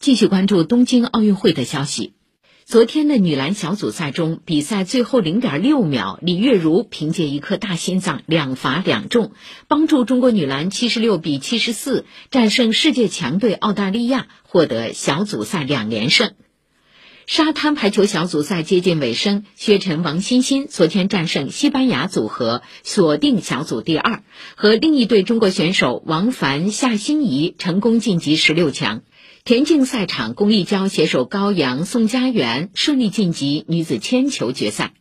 继续关注东京奥运会的消息。昨天的女篮小组赛中，比赛最后零点六秒，李月如凭借一颗大心脏两罚两中，帮助中国女篮七十六比七十四战胜世界强队澳大利亚，获得小组赛两连胜。沙滩排球小组赛接近尾声，薛晨、王欣欣昨天战胜西班牙组合，锁定小组第二，和另一对中国选手王凡、夏欣怡成功晋级十六强。田径赛场，龚立娇携手高阳、宋佳媛顺利晋级女子铅球决赛。